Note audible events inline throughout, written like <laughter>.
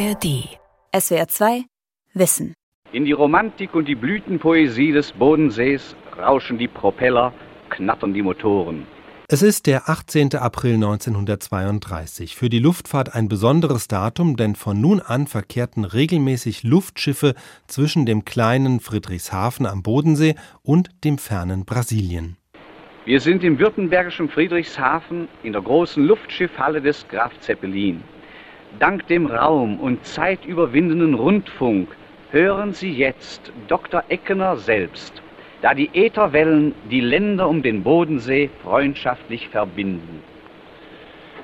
ARD. SWR 2 Wissen. In die Romantik und die Blütenpoesie des Bodensees rauschen die Propeller, knattern die Motoren. Es ist der 18. April 1932. Für die Luftfahrt ein besonderes Datum, denn von nun an verkehrten regelmäßig Luftschiffe zwischen dem kleinen Friedrichshafen am Bodensee und dem fernen Brasilien. Wir sind im württembergischen Friedrichshafen in der großen Luftschiffhalle des Graf Zeppelin. Dank dem Raum und zeitüberwindenden Rundfunk hören Sie jetzt Dr. Eckener selbst da die Ätherwellen die Länder um den Bodensee freundschaftlich verbinden.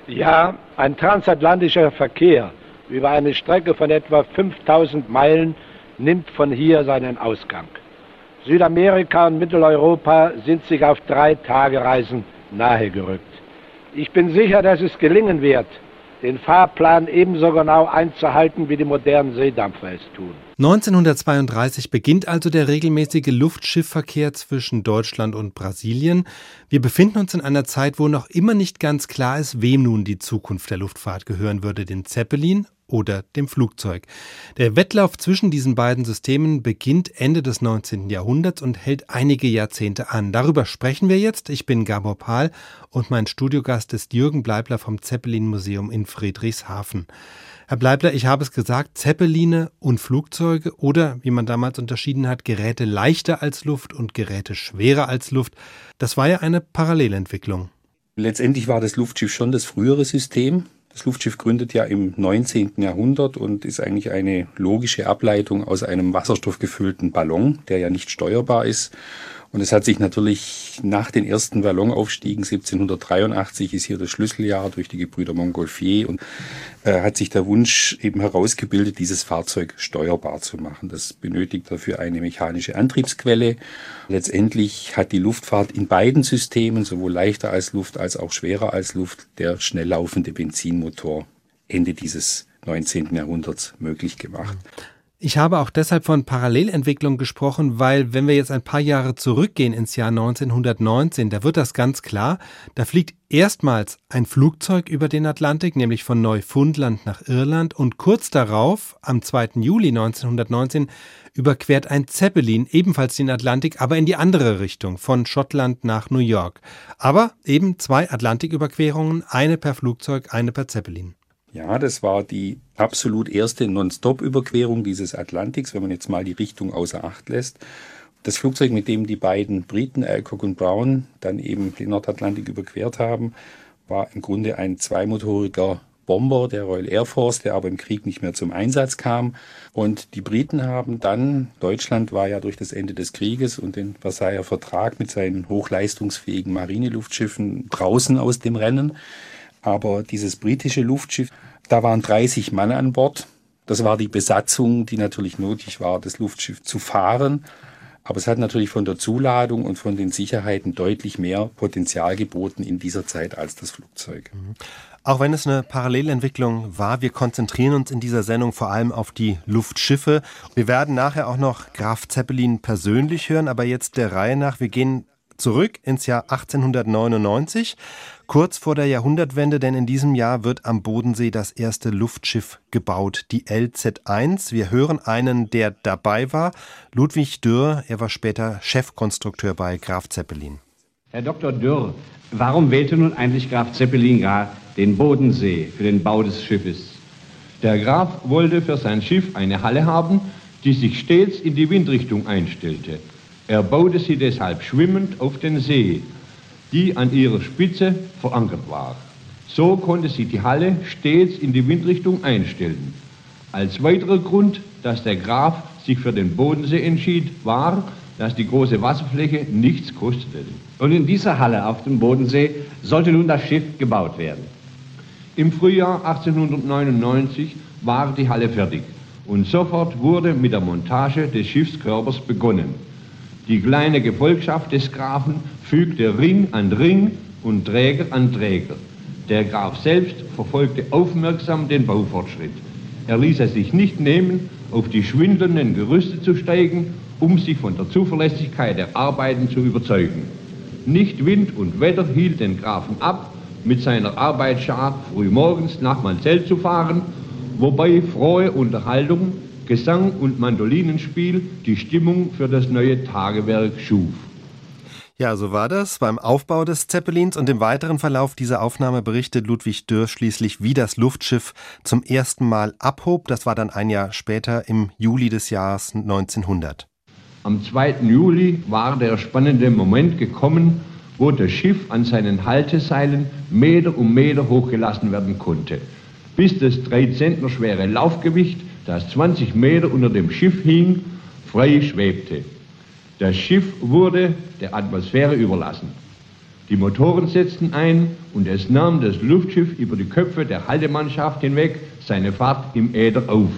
Ja, ein transatlantischer Verkehr über eine Strecke von etwa 5000 Meilen nimmt von hier seinen Ausgang. Südamerika und Mitteleuropa sind sich auf drei Tagereisen nahegerückt. Ich bin sicher, dass es gelingen wird, den Fahrplan ebenso genau einzuhalten, wie die modernen Seedampfer es tun. 1932 beginnt also der regelmäßige Luftschiffverkehr zwischen Deutschland und Brasilien. Wir befinden uns in einer Zeit, wo noch immer nicht ganz klar ist, wem nun die Zukunft der Luftfahrt gehören würde, den Zeppelin oder dem Flugzeug. Der Wettlauf zwischen diesen beiden Systemen beginnt Ende des 19. Jahrhunderts und hält einige Jahrzehnte an. Darüber sprechen wir jetzt. Ich bin Gabor Pahl und mein Studiogast ist Jürgen Bleibler vom Zeppelin Museum in Friedrichshafen. Herr Bleibler, ich habe es gesagt, Zeppeline und Flugzeuge oder, wie man damals unterschieden hat, Geräte leichter als Luft und Geräte schwerer als Luft, das war ja eine Parallelentwicklung. Letztendlich war das Luftschiff schon das frühere System. Das Luftschiff gründet ja im 19. Jahrhundert und ist eigentlich eine logische Ableitung aus einem wasserstoffgefüllten Ballon, der ja nicht steuerbar ist. Und es hat sich natürlich nach den ersten Ballonaufstiegen 1783 ist hier das Schlüsseljahr durch die Gebrüder Montgolfier und äh, hat sich der Wunsch eben herausgebildet, dieses Fahrzeug steuerbar zu machen. Das benötigt dafür eine mechanische Antriebsquelle. Letztendlich hat die Luftfahrt in beiden Systemen, sowohl leichter als Luft als auch schwerer als Luft, der schnell laufende Benzinmotor Ende dieses 19. Jahrhunderts möglich gemacht. Ich habe auch deshalb von Parallelentwicklung gesprochen, weil wenn wir jetzt ein paar Jahre zurückgehen ins Jahr 1919, da wird das ganz klar, da fliegt erstmals ein Flugzeug über den Atlantik, nämlich von Neufundland nach Irland und kurz darauf, am 2. Juli 1919, überquert ein Zeppelin ebenfalls den Atlantik, aber in die andere Richtung, von Schottland nach New York. Aber eben zwei Atlantiküberquerungen, eine per Flugzeug, eine per Zeppelin. Ja, das war die absolut erste Non-Stop-Überquerung dieses Atlantiks, wenn man jetzt mal die Richtung außer Acht lässt. Das Flugzeug, mit dem die beiden Briten, Alcock und Brown, dann eben den Nordatlantik überquert haben, war im Grunde ein zweimotoriger Bomber der Royal Air Force, der aber im Krieg nicht mehr zum Einsatz kam. Und die Briten haben dann, Deutschland war ja durch das Ende des Krieges und den Versailler Vertrag mit seinen hochleistungsfähigen Marinelustschiffen draußen aus dem Rennen. Aber dieses britische Luftschiff, da waren 30 Mann an Bord. Das war die Besatzung, die natürlich nötig war, das Luftschiff zu fahren. Aber es hat natürlich von der Zuladung und von den Sicherheiten deutlich mehr Potenzial geboten in dieser Zeit als das Flugzeug. Mhm. Auch wenn es eine Parallelentwicklung war, wir konzentrieren uns in dieser Sendung vor allem auf die Luftschiffe. Wir werden nachher auch noch Graf Zeppelin persönlich hören, aber jetzt der Reihe nach. Wir gehen zurück ins Jahr 1899 kurz vor der Jahrhundertwende, denn in diesem Jahr wird am Bodensee das erste Luftschiff gebaut, die LZ1. Wir hören einen, der dabei war, Ludwig Dürr. Er war später Chefkonstrukteur bei Graf Zeppelin. Herr Dr. Dürr, warum wählte nun eigentlich Graf Zeppelin gar den Bodensee für den Bau des Schiffes? Der Graf wollte für sein Schiff eine Halle haben, die sich stets in die Windrichtung einstellte. Er baute sie deshalb schwimmend auf den See die an ihrer Spitze verankert war. So konnte sie die Halle stets in die Windrichtung einstellen. Als weiterer Grund, dass der Graf sich für den Bodensee entschied, war, dass die große Wasserfläche nichts kostete. Und in dieser Halle auf dem Bodensee sollte nun das Schiff gebaut werden. Im Frühjahr 1899 war die Halle fertig und sofort wurde mit der Montage des Schiffskörpers begonnen. Die kleine Gefolgschaft des Grafen fügte Ring an Ring und Träger an Träger. Der Graf selbst verfolgte aufmerksam den Baufortschritt. Er ließ es sich nicht nehmen, auf die schwindelnden Gerüste zu steigen, um sich von der Zuverlässigkeit der Arbeiten zu überzeugen. Nicht Wind und Wetter hielt den Grafen ab, mit seiner Arbeitsschar frühmorgens nach Manzell zu fahren wobei frohe Unterhaltung, Gesang und Mandolinenspiel die Stimmung für das neue Tagewerk schuf. Ja, so war das beim Aufbau des Zeppelins und im weiteren Verlauf dieser Aufnahme berichtet Ludwig Dürr schließlich, wie das Luftschiff zum ersten Mal abhob. Das war dann ein Jahr später im Juli des Jahres 1900. Am 2. Juli war der spannende Moment gekommen, wo das Schiff an seinen Halteseilen Meter um Meter hochgelassen werden konnte, bis das drei Zentner schwere Laufgewicht, das 20 Meter unter dem Schiff hing, frei schwebte. Das Schiff wurde der Atmosphäre überlassen. Die Motoren setzten ein und es nahm das Luftschiff über die Köpfe der Haltemannschaft hinweg seine Fahrt im Äther auf.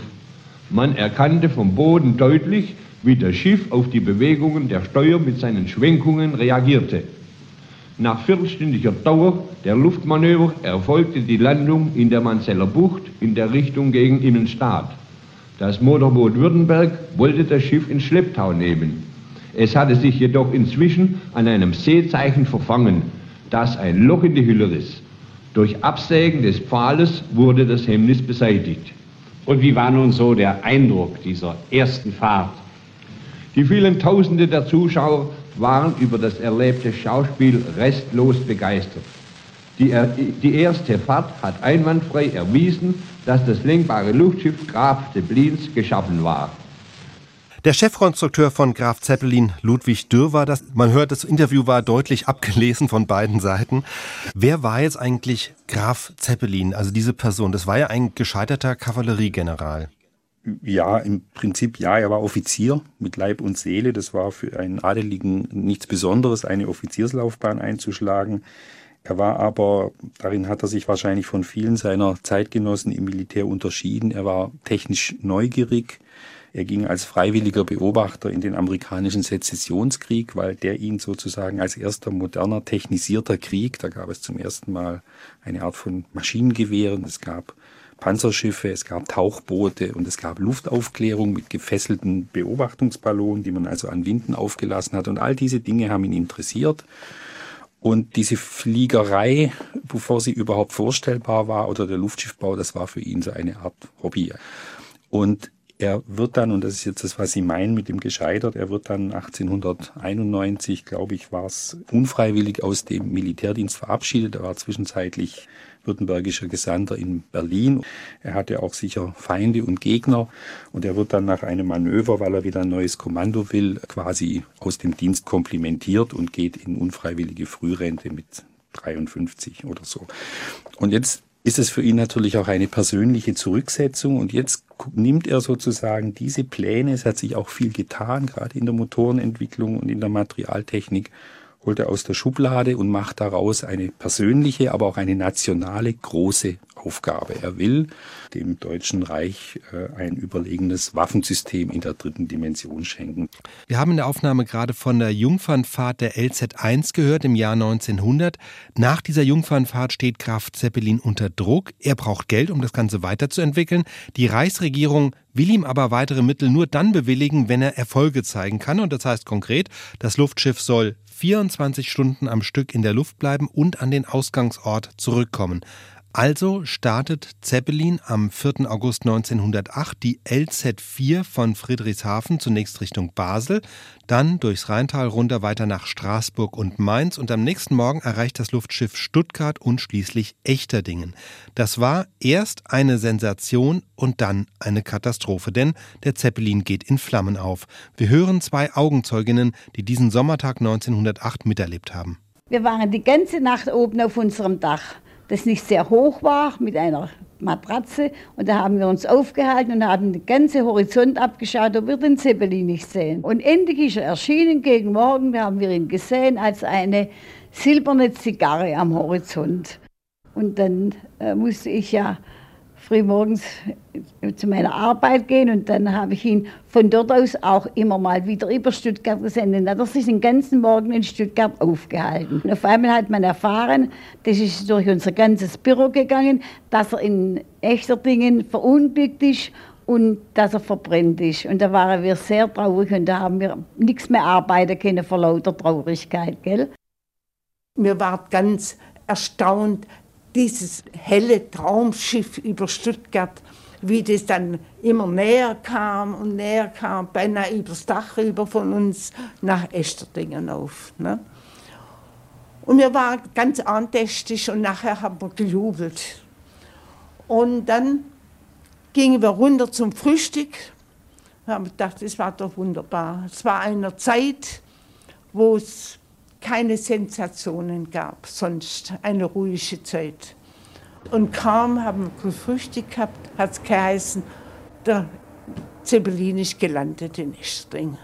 Man erkannte vom Boden deutlich, wie das Schiff auf die Bewegungen der Steuer mit seinen Schwenkungen reagierte. Nach viertelstündiger Dauer der Luftmanöver erfolgte die Landung in der Manzeller Bucht in der Richtung gegen Innenstadt. Das Motorboot Württemberg wollte das Schiff in Schlepptau nehmen. Es hatte sich jedoch inzwischen an einem Seezeichen verfangen, das ein Loch in die Hülle riss. Durch Absägen des Pfahles wurde das Hemmnis beseitigt. Und wie war nun so der Eindruck dieser ersten Fahrt? Die vielen Tausende der Zuschauer waren über das erlebte Schauspiel restlos begeistert. Die, die erste Fahrt hat einwandfrei erwiesen, dass das lenkbare Luftschiff Graf de Blins geschaffen war. Der Chefkonstrukteur von Graf Zeppelin, Ludwig Dürr, war das. Man hört, das Interview war deutlich abgelesen von beiden Seiten. Wer war jetzt eigentlich Graf Zeppelin, also diese Person? Das war ja ein gescheiterter Kavalleriegeneral. Ja, im Prinzip ja, er war Offizier mit Leib und Seele. Das war für einen Adeligen nichts Besonderes, eine Offizierslaufbahn einzuschlagen. Er war aber, darin hat er sich wahrscheinlich von vielen seiner Zeitgenossen im Militär unterschieden. Er war technisch neugierig, er ging als freiwilliger Beobachter in den amerikanischen Sezessionskrieg, weil der ihn sozusagen als erster moderner technisierter Krieg, da gab es zum ersten Mal eine Art von Maschinengewehren, es gab Panzerschiffe, es gab Tauchboote und es gab Luftaufklärung mit gefesselten Beobachtungsballonen, die man also an Winden aufgelassen hat. Und all diese Dinge haben ihn interessiert. Und diese Fliegerei, bevor sie überhaupt vorstellbar war, oder der Luftschiffbau, das war für ihn so eine Art Hobby. Und er wird dann, und das ist jetzt das, was Sie meinen mit dem gescheitert, er wird dann 1891, glaube ich, war es unfreiwillig aus dem Militärdienst verabschiedet. Er war zwischenzeitlich württembergischer Gesandter in Berlin. Er hatte auch sicher Feinde und Gegner und er wird dann nach einem Manöver, weil er wieder ein neues Kommando will, quasi aus dem Dienst komplimentiert und geht in unfreiwillige Frührente mit 53 oder so. Und jetzt ist es für ihn natürlich auch eine persönliche Zurücksetzung. Und jetzt nimmt er sozusagen diese Pläne, es hat sich auch viel getan, gerade in der Motorenentwicklung und in der Materialtechnik, holt er aus der Schublade und macht daraus eine persönliche, aber auch eine nationale große Aufgabe. Er will dem Deutschen Reich äh, ein überlegenes Waffensystem in der dritten Dimension schenken. Wir haben in der Aufnahme gerade von der Jungfernfahrt der LZ1 gehört im Jahr 1900. Nach dieser Jungfernfahrt steht Graf Zeppelin unter Druck. Er braucht Geld, um das Ganze weiterzuentwickeln. Die Reichsregierung will ihm aber weitere Mittel nur dann bewilligen, wenn er Erfolge zeigen kann. Und das heißt konkret, das Luftschiff soll 24 Stunden am Stück in der Luft bleiben und an den Ausgangsort zurückkommen. Also startet Zeppelin am 4. August 1908 die LZ4 von Friedrichshafen zunächst Richtung Basel, dann durchs Rheintal runter weiter nach Straßburg und Mainz und am nächsten Morgen erreicht das Luftschiff Stuttgart und schließlich Echterdingen. Das war erst eine Sensation und dann eine Katastrophe, denn der Zeppelin geht in Flammen auf. Wir hören zwei Augenzeuginnen, die diesen Sommertag 1908 miterlebt haben. Wir waren die ganze Nacht oben auf unserem Dach das nicht sehr hoch war, mit einer Matratze. Und da haben wir uns aufgehalten und haben den ganzen Horizont abgeschaut, ob wir den Zeppelin nicht sehen. Und endlich ist er erschienen gegen Morgen, da haben wir ihn gesehen als eine silberne Zigarre am Horizont. Und dann äh, musste ich ja frühmorgens zu meiner Arbeit gehen und dann habe ich ihn von dort aus auch immer mal wieder über Stuttgart gesendet. Dann hat er sich den ganzen Morgen in Stuttgart aufgehalten. Und auf einmal hat man erfahren, das ist durch unser ganzes Büro gegangen, dass er in echter Dingen verunglückt ist und dass er verbrennt ist. Und da waren wir sehr traurig und da haben wir nichts mehr arbeiten können vor lauter Traurigkeit. Gell? Wir waren ganz erstaunt, dieses helle Traumschiff über Stuttgart wie das dann immer näher kam und näher kam, beinahe übers Dach rüber von uns nach Esterdingen auf. Ne? Und wir waren ganz andächtig und nachher haben wir gejubelt. Und dann gingen wir runter zum Frühstück. Wir haben gedacht, das war doch wunderbar. Es war eine Zeit, wo es keine Sensationen gab, sonst eine ruhige Zeit. Und kaum haben wir gefrühstückt gehabt, hat es geheißen, der Zeppelin ist gelandet in Estring.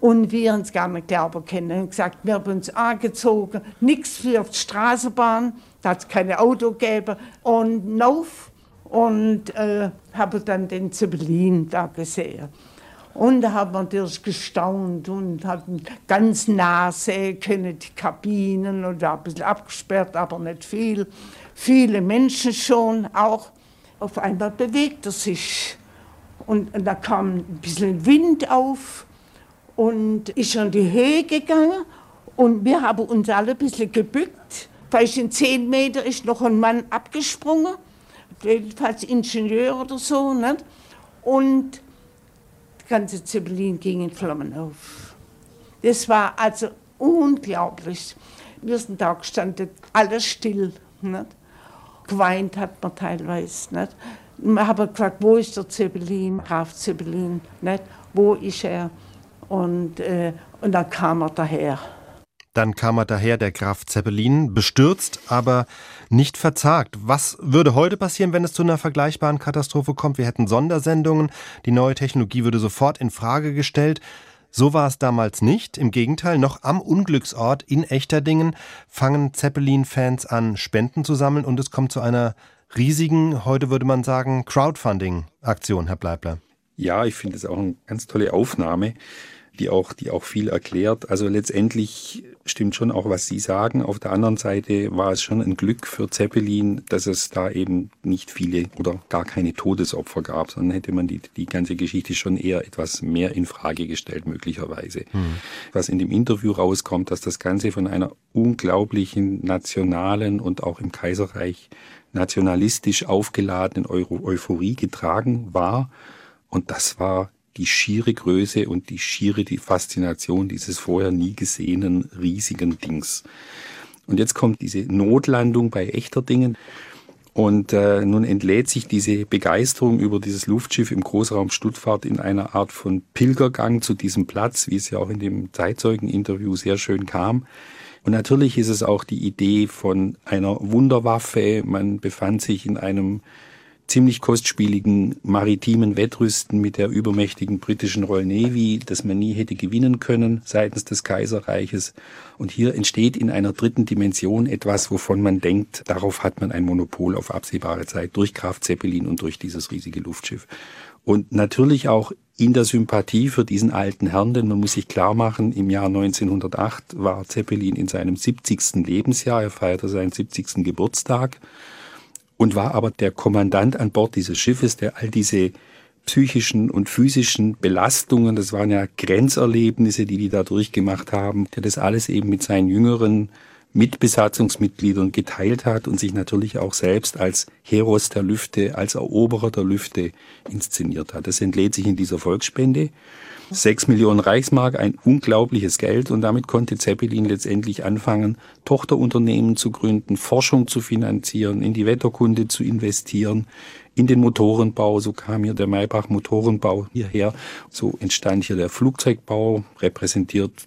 Und wir uns gar nicht glauben können. Und gesagt, wir haben uns angezogen, nichts für die Straßenbahn, da hat es keine Auto gegeben. Und lauf und äh, habe dann den Zeppelin da gesehen. Und da haben wir natürlich gestaunt und hatten ganz können, die Kabinen und da ein bisschen abgesperrt, aber nicht viel. Viele Menschen schon auch. Auf einmal bewegte sich. Und, und da kam ein bisschen Wind auf und ist in die Höhe gegangen. Und wir haben uns alle ein bisschen gebückt. Vielleicht in zehn Meter ist noch ein Mann abgesprungen, jedenfalls Ingenieur oder so. Nicht? Und ganze Zeppelin ging in Flammen auf. Das war also unglaublich. Wir sind da gestanden, alles still. Nicht? Geweint hat man teilweise. Nicht? Wir haben gefragt, wo ist der Zeppelin, Graf Zeppelin, nicht? wo ist er? Und, äh, und dann kam er daher. Dann kam er daher, der Graf Zeppelin, bestürzt, aber nicht verzagt. Was würde heute passieren, wenn es zu einer vergleichbaren Katastrophe kommt? Wir hätten Sondersendungen, die neue Technologie würde sofort in Frage gestellt. So war es damals nicht. Im Gegenteil, noch am Unglücksort in Echterdingen fangen Zeppelin-Fans an, Spenden zu sammeln und es kommt zu einer riesigen, heute würde man sagen, Crowdfunding-Aktion, Herr Bleibler. Ja, ich finde es auch eine ganz tolle Aufnahme die auch, die auch viel erklärt. Also letztendlich stimmt schon auch, was Sie sagen. Auf der anderen Seite war es schon ein Glück für Zeppelin, dass es da eben nicht viele oder gar keine Todesopfer gab, sondern hätte man die, die ganze Geschichte schon eher etwas mehr in Frage gestellt, möglicherweise. Mhm. Was in dem Interview rauskommt, dass das Ganze von einer unglaublichen nationalen und auch im Kaiserreich nationalistisch aufgeladenen Euphorie getragen war. Und das war die schiere Größe und die schiere die Faszination dieses vorher nie gesehenen riesigen Dings. Und jetzt kommt diese Notlandung bei echter Dingen. Und äh, nun entlädt sich diese Begeisterung über dieses Luftschiff im Großraum Stuttgart in einer Art von Pilgergang zu diesem Platz, wie es ja auch in dem Zeitzeugeninterview sehr schön kam. Und natürlich ist es auch die Idee von einer Wunderwaffe. Man befand sich in einem ziemlich kostspieligen maritimen Wettrüsten mit der übermächtigen britischen Royal Navy, das man nie hätte gewinnen können seitens des Kaiserreiches. Und hier entsteht in einer dritten Dimension etwas, wovon man denkt, darauf hat man ein Monopol auf absehbare Zeit durch Graf Zeppelin und durch dieses riesige Luftschiff. Und natürlich auch in der Sympathie für diesen alten Herrn, denn man muss sich klar machen, im Jahr 1908 war Zeppelin in seinem 70. Lebensjahr, er feierte seinen 70. Geburtstag und war aber der Kommandant an Bord dieses Schiffes, der all diese psychischen und physischen Belastungen, das waren ja Grenzerlebnisse, die die da durchgemacht haben, der das alles eben mit seinen jüngeren Mitbesatzungsmitgliedern geteilt hat und sich natürlich auch selbst als Heros der Lüfte, als Eroberer der Lüfte inszeniert hat. Das entlädt sich in dieser Volksspende. Sechs Millionen Reichsmark, ein unglaubliches Geld und damit konnte Zeppelin letztendlich anfangen, Tochterunternehmen zu gründen, Forschung zu finanzieren, in die Wetterkunde zu investieren, in den Motorenbau. So kam hier der Maybach Motorenbau hierher. So entstand hier der Flugzeugbau, repräsentiert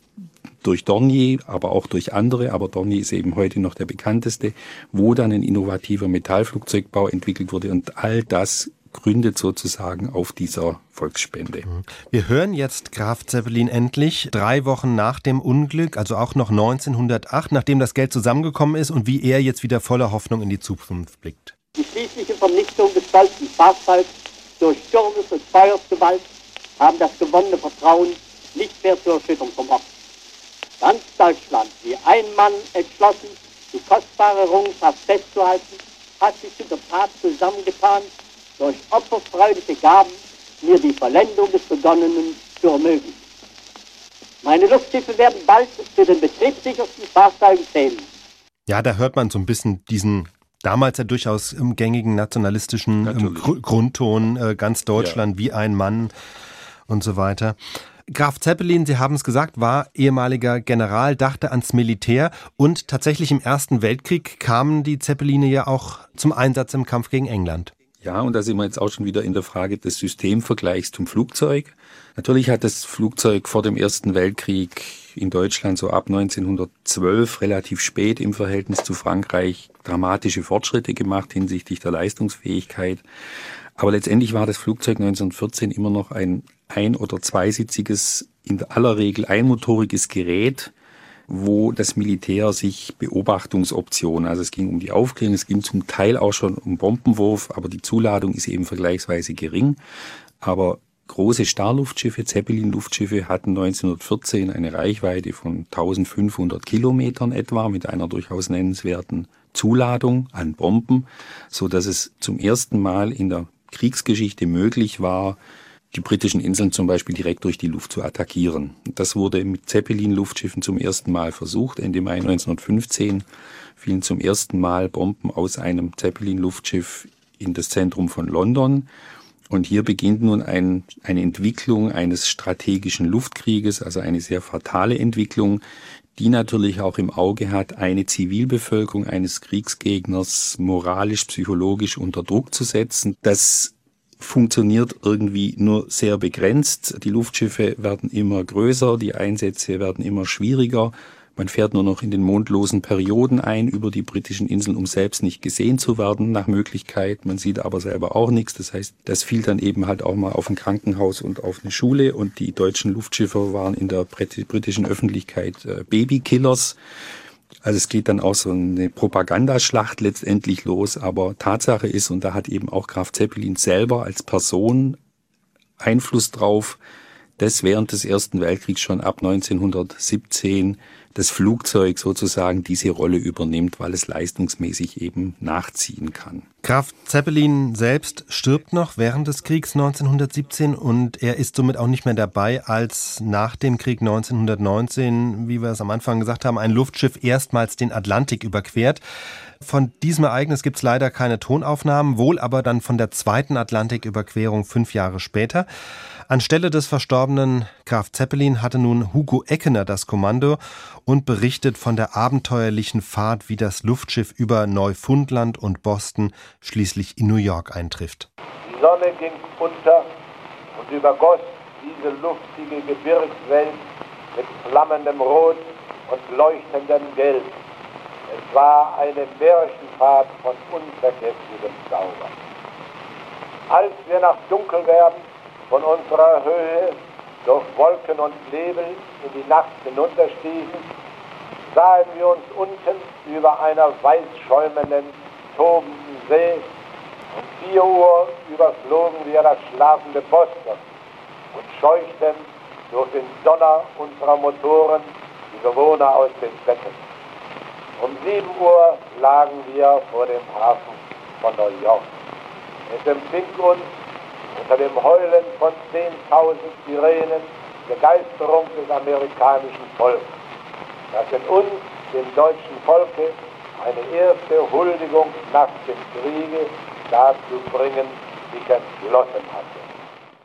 durch Dornier, aber auch durch andere, aber Dornier ist eben heute noch der bekannteste, wo dann ein innovativer Metallflugzeugbau entwickelt wurde und all das gründet sozusagen auf dieser Volksspende. Mhm. Wir hören jetzt Graf Zeppelin endlich, drei Wochen nach dem Unglück, also auch noch 1908, nachdem das Geld zusammengekommen ist und wie er jetzt wieder voller Hoffnung in die Zukunft blickt. Die schließliche Vernichtung des stolzen Fahrzeug durch Stürmes und Feuersgewalt haben das gewonnene Vertrauen nicht mehr zur Erschütterung vermocht. Ganz Deutschland, wie ein Mann entschlossen, die kostbare Errungenschaft festzuhalten, hat sich zu der Tat zusammengetan durch opferfreudige Gaben mir die Vollendung des Begonnenen zu ermöglichen. Meine Luftschiffe werden bald zu den betriebssichersten Fahrzeugen zählen. Ja, da hört man so ein bisschen diesen damals ja durchaus im gängigen nationalistischen Gr Grundton, äh, ganz Deutschland ja. wie ein Mann und so weiter. Graf Zeppelin, Sie haben es gesagt, war ehemaliger General, dachte ans Militär und tatsächlich im Ersten Weltkrieg kamen die Zeppeline ja auch zum Einsatz im Kampf gegen England. Ja, und da sind wir jetzt auch schon wieder in der Frage des Systemvergleichs zum Flugzeug. Natürlich hat das Flugzeug vor dem Ersten Weltkrieg in Deutschland so ab 1912 relativ spät im Verhältnis zu Frankreich dramatische Fortschritte gemacht hinsichtlich der Leistungsfähigkeit. Aber letztendlich war das Flugzeug 1914 immer noch ein ein- oder zweisitziges, in aller Regel einmotoriges Gerät, wo das Militär sich Beobachtungsoptionen, also es ging um die Aufklärung, es ging zum Teil auch schon um Bombenwurf, aber die Zuladung ist eben vergleichsweise gering. Aber große Starluftschiffe, Zeppelin-Luftschiffe hatten 1914 eine Reichweite von 1500 Kilometern etwa mit einer durchaus nennenswerten Zuladung an Bomben, so dass es zum ersten Mal in der Kriegsgeschichte möglich war, die britischen Inseln zum Beispiel direkt durch die Luft zu attackieren. Das wurde mit Zeppelin-Luftschiffen zum ersten Mal versucht. Ende Mai 1915 fielen zum ersten Mal Bomben aus einem Zeppelin-Luftschiff in das Zentrum von London. Und hier beginnt nun ein, eine Entwicklung eines strategischen Luftkrieges, also eine sehr fatale Entwicklung, die natürlich auch im Auge hat, eine Zivilbevölkerung eines Kriegsgegners moralisch, psychologisch unter Druck zu setzen. Das funktioniert irgendwie nur sehr begrenzt. Die Luftschiffe werden immer größer, die Einsätze werden immer schwieriger. Man fährt nur noch in den mondlosen Perioden ein über die britischen Inseln, um selbst nicht gesehen zu werden nach Möglichkeit. Man sieht aber selber auch nichts. Das heißt, das fiel dann eben halt auch mal auf ein Krankenhaus und auf eine Schule. Und die deutschen Luftschiffe waren in der britischen Öffentlichkeit äh, Babykillers. Also es geht dann auch so eine Propagandaschlacht letztendlich los, aber Tatsache ist, und da hat eben auch Graf Zeppelin selber als Person Einfluss drauf, dass während des Ersten Weltkriegs schon ab 1917 das Flugzeug sozusagen diese Rolle übernimmt, weil es leistungsmäßig eben nachziehen kann. Graf Zeppelin selbst stirbt noch während des Kriegs 1917 und er ist somit auch nicht mehr dabei, als nach dem Krieg 1919, wie wir es am Anfang gesagt haben, ein Luftschiff erstmals den Atlantik überquert. Von diesem Ereignis gibt es leider keine Tonaufnahmen, wohl aber dann von der zweiten Atlantiküberquerung fünf Jahre später. Anstelle des verstorbenen Graf Zeppelin hatte nun Hugo Eckener das Kommando und berichtet von der abenteuerlichen Fahrt, wie das Luftschiff über Neufundland und Boston schließlich in New York eintrifft. Die Sonne ging unter und übergoss diese luftige Gebirgswelt mit flammendem Rot und leuchtendem Gelb. Es war eine Märchenfahrt von unvergesslichem Zauber. Als wir nach Dunkelwerden von unserer Höhe durch Wolken und Nebel in die Nacht hinunterstießen, sahen wir uns unten über einer weiß schäumenden, tobenden See. Um vier Uhr überflogen wir das schlafende Boston und scheuchten durch den Donner unserer Motoren die Bewohner aus den Betten. Um sieben Uhr lagen wir vor dem Hafen von New York. Es empfing uns unter dem Heulen von 10.000 Sirenen Begeisterung des amerikanischen Volkes, das in uns, dem deutschen Volke, eine erste Huldigung nach dem Kriege dazu bringen, sich entschlossen hatte.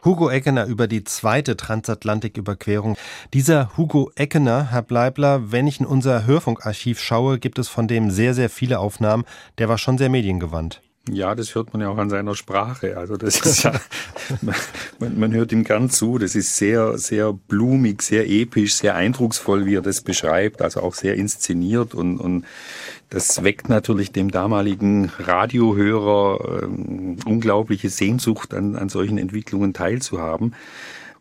Hugo Eckener über die zweite Transatlantiküberquerung. Dieser Hugo Eckener, Herr Bleibler, wenn ich in unser Hörfunkarchiv schaue, gibt es von dem sehr, sehr viele Aufnahmen. Der war schon sehr mediengewandt. Ja, das hört man ja auch an seiner Sprache. Also das ist ja, <laughs> man, man, hört ihm gern zu. Das ist sehr, sehr blumig, sehr episch, sehr eindrucksvoll, wie er das beschreibt. Also auch sehr inszeniert und, und das weckt natürlich dem damaligen Radiohörer ähm, unglaubliche Sehnsucht an, an solchen Entwicklungen teilzuhaben.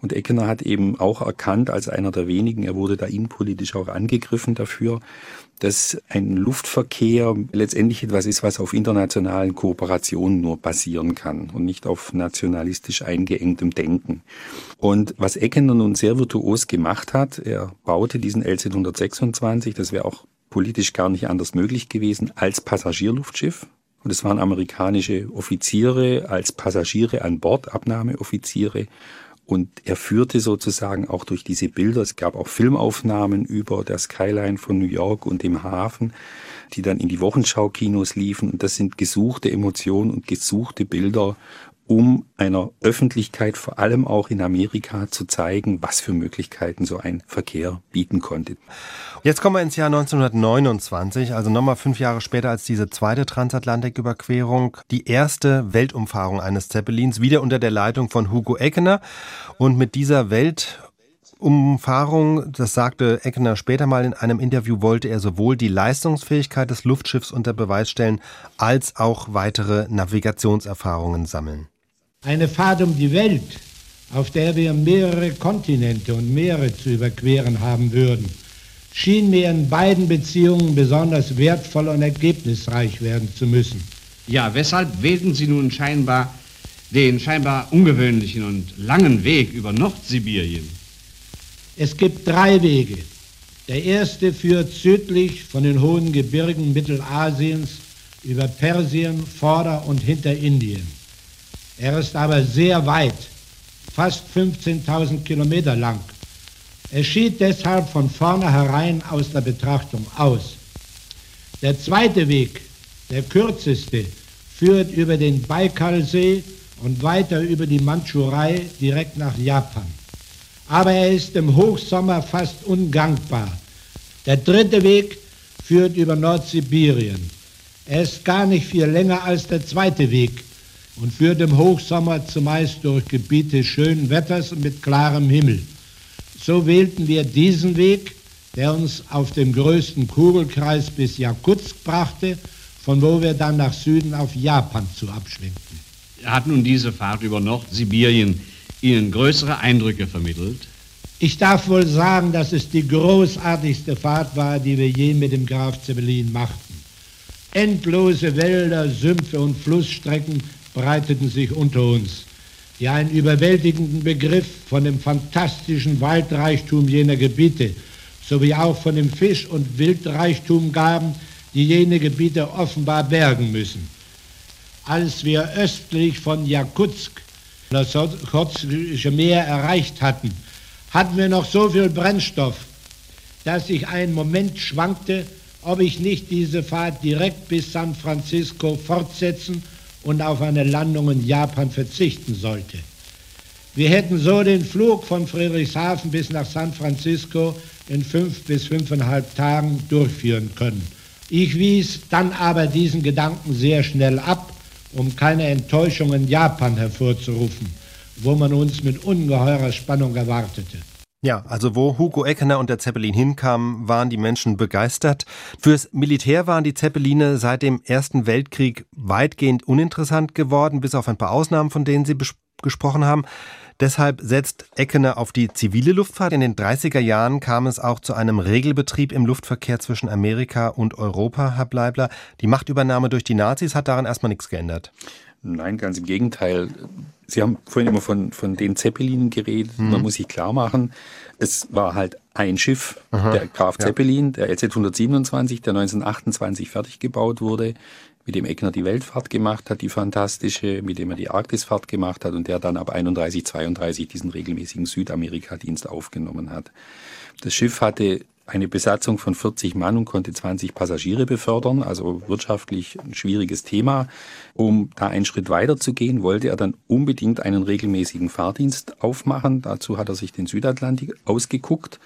Und Eckener hat eben auch erkannt, als einer der wenigen, er wurde da innenpolitisch auch angegriffen dafür, dass ein Luftverkehr letztendlich etwas ist, was auf internationalen Kooperationen nur basieren kann und nicht auf nationalistisch eingeengtem Denken. Und was Eckener nun sehr virtuos gemacht hat, er baute diesen L-126, das wäre auch politisch gar nicht anders möglich gewesen, als Passagierluftschiff. Und es waren amerikanische Offiziere als Passagiere an Bord, Abnahmeoffiziere. Und er führte sozusagen auch durch diese Bilder, es gab auch Filmaufnahmen über der Skyline von New York und dem Hafen, die dann in die Wochenschau-Kinos liefen. Und das sind gesuchte Emotionen und gesuchte Bilder um einer Öffentlichkeit, vor allem auch in Amerika, zu zeigen, was für Möglichkeiten so ein Verkehr bieten konnte. Jetzt kommen wir ins Jahr 1929, also nochmal fünf Jahre später als diese zweite Transatlantiküberquerung, die erste Weltumfahrung eines Zeppelins, wieder unter der Leitung von Hugo Eckener. Und mit dieser Weltumfahrung, das sagte Eckener später mal in einem Interview, wollte er sowohl die Leistungsfähigkeit des Luftschiffs unter Beweis stellen, als auch weitere Navigationserfahrungen sammeln. Eine Fahrt um die Welt, auf der wir mehrere Kontinente und Meere zu überqueren haben würden, schien mir in beiden Beziehungen besonders wertvoll und ergebnisreich werden zu müssen. Ja, weshalb wählten Sie nun scheinbar den scheinbar ungewöhnlichen und langen Weg über Nordsibirien? Es gibt drei Wege. Der erste führt südlich von den hohen Gebirgen Mittelasiens über Persien, Vorder- und Hinterindien. Er ist aber sehr weit, fast 15.000 Kilometer lang. Er schied deshalb von vornherein aus der Betrachtung aus. Der zweite Weg, der kürzeste, führt über den Baikalsee und weiter über die Mandschurei direkt nach Japan. Aber er ist im Hochsommer fast ungangbar. Der dritte Weg führt über Nordsibirien. Er ist gar nicht viel länger als der zweite Weg, und führt im Hochsommer zumeist durch Gebiete schönen Wetters und mit klarem Himmel. So wählten wir diesen Weg, der uns auf dem größten Kugelkreis bis Jakutsk brachte, von wo wir dann nach Süden auf Japan zu abschwenkten. Hat nun diese Fahrt über Nordsibirien Ihnen größere Eindrücke vermittelt? Ich darf wohl sagen, dass es die großartigste Fahrt war, die wir je mit dem Graf Zeppelin machten. Endlose Wälder, Sümpfe und Flussstrecken breiteten sich unter uns, die einen überwältigenden Begriff von dem fantastischen Waldreichtum jener Gebiete sowie auch von dem Fisch- und Wildreichtum gaben, die jene Gebiete offenbar bergen müssen. Als wir östlich von Jakutsk das Ochotskische Meer erreicht hatten, hatten wir noch so viel Brennstoff, dass ich einen Moment schwankte, ob ich nicht diese Fahrt direkt bis San Francisco fortsetzen und auf eine Landung in Japan verzichten sollte. Wir hätten so den Flug von Friedrichshafen bis nach San Francisco in fünf bis fünfeinhalb Tagen durchführen können. Ich wies dann aber diesen Gedanken sehr schnell ab, um keine Enttäuschung in Japan hervorzurufen, wo man uns mit ungeheurer Spannung erwartete. Ja, also wo Hugo Eckener und der Zeppelin hinkamen, waren die Menschen begeistert. Fürs Militär waren die Zeppeline seit dem Ersten Weltkrieg weitgehend uninteressant geworden, bis auf ein paar Ausnahmen, von denen Sie gesprochen haben. Deshalb setzt Eckener auf die zivile Luftfahrt. In den 30er Jahren kam es auch zu einem Regelbetrieb im Luftverkehr zwischen Amerika und Europa, Herr Bleibler. Die Machtübernahme durch die Nazis hat daran erstmal nichts geändert. Nein, ganz im Gegenteil. Sie haben vorhin immer von, von den Zeppelinen geredet. Mhm. Man muss sich klar machen, es war halt ein Schiff, Aha, der Graf Zeppelin, ja. der LZ 127, der 1928 fertig gebaut wurde, mit dem Eckner die Weltfahrt gemacht hat, die fantastische, mit dem er die Arktisfahrt gemacht hat und der dann ab 31, 32 diesen regelmäßigen Südamerika-Dienst aufgenommen hat. Das Schiff hatte eine Besatzung von 40 Mann und konnte 20 Passagiere befördern, also wirtschaftlich ein schwieriges Thema. Um da einen Schritt weiter zu gehen, wollte er dann unbedingt einen regelmäßigen Fahrdienst aufmachen. Dazu hat er sich den Südatlantik ausgeguckt.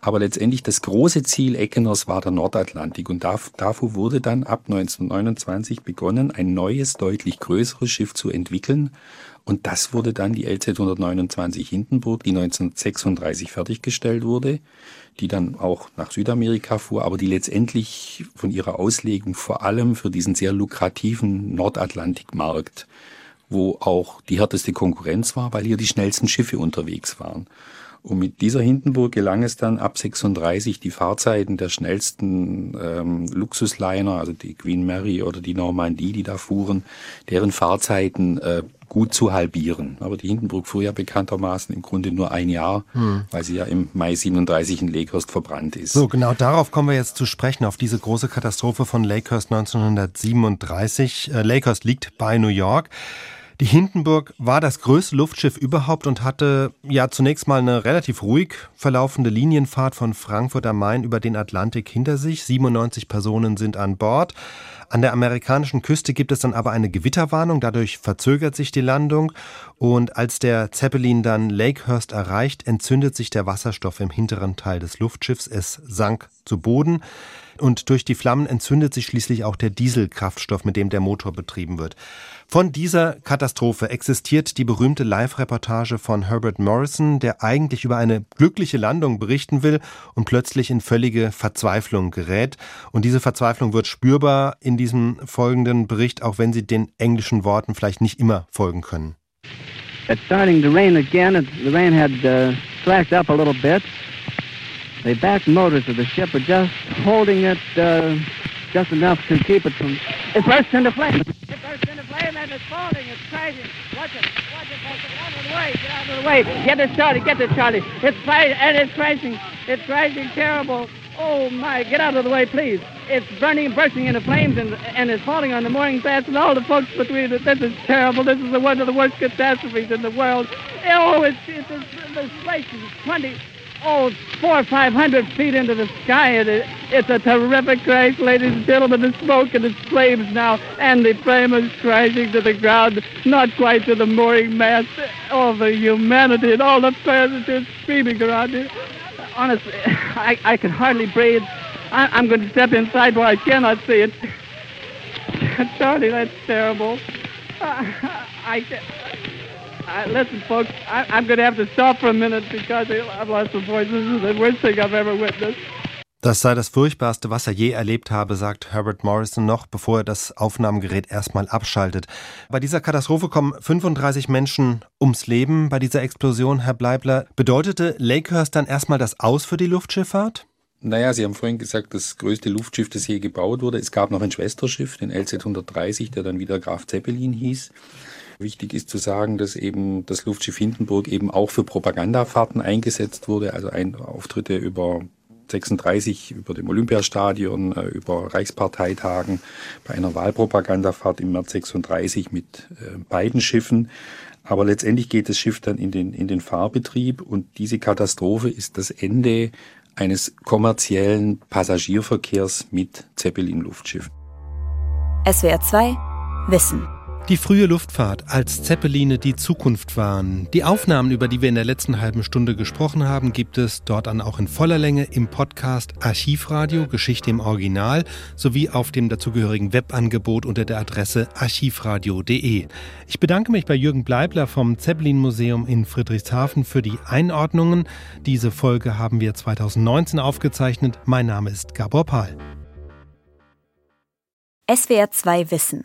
Aber letztendlich das große Ziel Eckeners war der Nordatlantik und davor wurde dann ab 1929 begonnen, ein neues, deutlich größeres Schiff zu entwickeln. Und das wurde dann die LZ 129 Hindenburg, die 1936 fertiggestellt wurde die dann auch nach Südamerika fuhr, aber die letztendlich von ihrer Auslegung vor allem für diesen sehr lukrativen Nordatlantikmarkt, wo auch die härteste Konkurrenz war, weil hier die schnellsten Schiffe unterwegs waren. Und mit dieser Hindenburg gelang es dann ab 36 die Fahrzeiten der schnellsten ähm, Luxusliner, also die Queen Mary oder die Normandie, die da fuhren, deren Fahrzeiten äh, gut zu halbieren. Aber die Hindenburg fuhr ja bekanntermaßen im Grunde nur ein Jahr, hm. weil sie ja im Mai 37 in Lakehurst verbrannt ist. So, genau darauf kommen wir jetzt zu sprechen, auf diese große Katastrophe von Lakehurst 1937. Äh, Lakehurst liegt bei New York. Die Hindenburg war das größte Luftschiff überhaupt und hatte ja zunächst mal eine relativ ruhig verlaufende Linienfahrt von Frankfurt am Main über den Atlantik hinter sich. 97 Personen sind an Bord. An der amerikanischen Küste gibt es dann aber eine Gewitterwarnung, dadurch verzögert sich die Landung und als der Zeppelin dann Lakehurst erreicht, entzündet sich der Wasserstoff im hinteren Teil des Luftschiffs. Es sank zu Boden und durch die Flammen entzündet sich schließlich auch der Dieselkraftstoff, mit dem der Motor betrieben wird. Von dieser Katastrophe existiert die berühmte Live-Reportage von Herbert Morrison, der eigentlich über eine glückliche Landung berichten will und plötzlich in völlige Verzweiflung gerät. Und diese Verzweiflung wird spürbar in diesem folgenden Bericht, auch wenn Sie den englischen Worten vielleicht nicht immer folgen können. It's starting to rain again. The rain had uh, slacked up a little bit. The back motors of the ship are just holding it uh, just enough to keep it from. It bursts into flame. It bursts and it's falling. It's crashing. Watch it. Watch it. Watch it. Out of the way. Get out of the way. Get it, Charlie. Get it, Charlie. It's crashing and it's crashing. It's crashing terrible. Oh my! Get out of the way, please. It's burning, bursting into flames, and and it's falling on the mooring mast and all the folks between it. This is terrible. This is one of the worst catastrophes in the world. Oh, it's it's, it's, it's, it's 20 oh, four or five hundred feet into the sky. It, it's a terrific crash, ladies and gentlemen. The smoke and the flames now, and the flame is crashing to the ground, not quite to the mooring mast. All the humanity and all the passengers screaming around here. Honestly, <laughs> I, I can hardly breathe. I, am going to step inside where I cannot see it. <laughs> Charlie, that's terrible. <laughs> I, I, listen, folks, I, I'm going to have to stop for a minute because I've lost my voice. This is the worst thing I've ever witnessed. Das sei das Furchtbarste, was er je erlebt habe, sagt Herbert Morrison noch, bevor er das Aufnahmegerät erstmal abschaltet. Bei dieser Katastrophe kommen 35 Menschen ums Leben. Bei dieser Explosion, Herr Bleibler, bedeutete Lakehurst dann erstmal das Aus für die Luftschifffahrt? Naja, Sie haben vorhin gesagt, das größte Luftschiff, das je gebaut wurde. Es gab noch ein Schwesterschiff, den LZ 130, der dann wieder Graf Zeppelin hieß. Wichtig ist zu sagen, dass eben das Luftschiff Hindenburg eben auch für Propagandafahrten eingesetzt wurde, also ein Auftritte über 36 über dem Olympiastadion, äh, über Reichsparteitagen, bei einer Wahlpropagandafahrt im März 36 mit äh, beiden Schiffen. Aber letztendlich geht das Schiff dann in den, in den Fahrbetrieb und diese Katastrophe ist das Ende eines kommerziellen Passagierverkehrs mit Zeppelin-Luftschiffen. SWR 2 Wissen die frühe Luftfahrt, als Zeppeline die Zukunft waren. Die Aufnahmen, über die wir in der letzten halben Stunde gesprochen haben, gibt es dort dann auch in voller Länge im Podcast Archivradio Geschichte im Original sowie auf dem dazugehörigen Webangebot unter der Adresse archivradio.de. Ich bedanke mich bei Jürgen Bleibler vom Zeppelin Museum in Friedrichshafen für die Einordnungen. Diese Folge haben wir 2019 aufgezeichnet. Mein Name ist Gabor Pahl. SWR 2 Wissen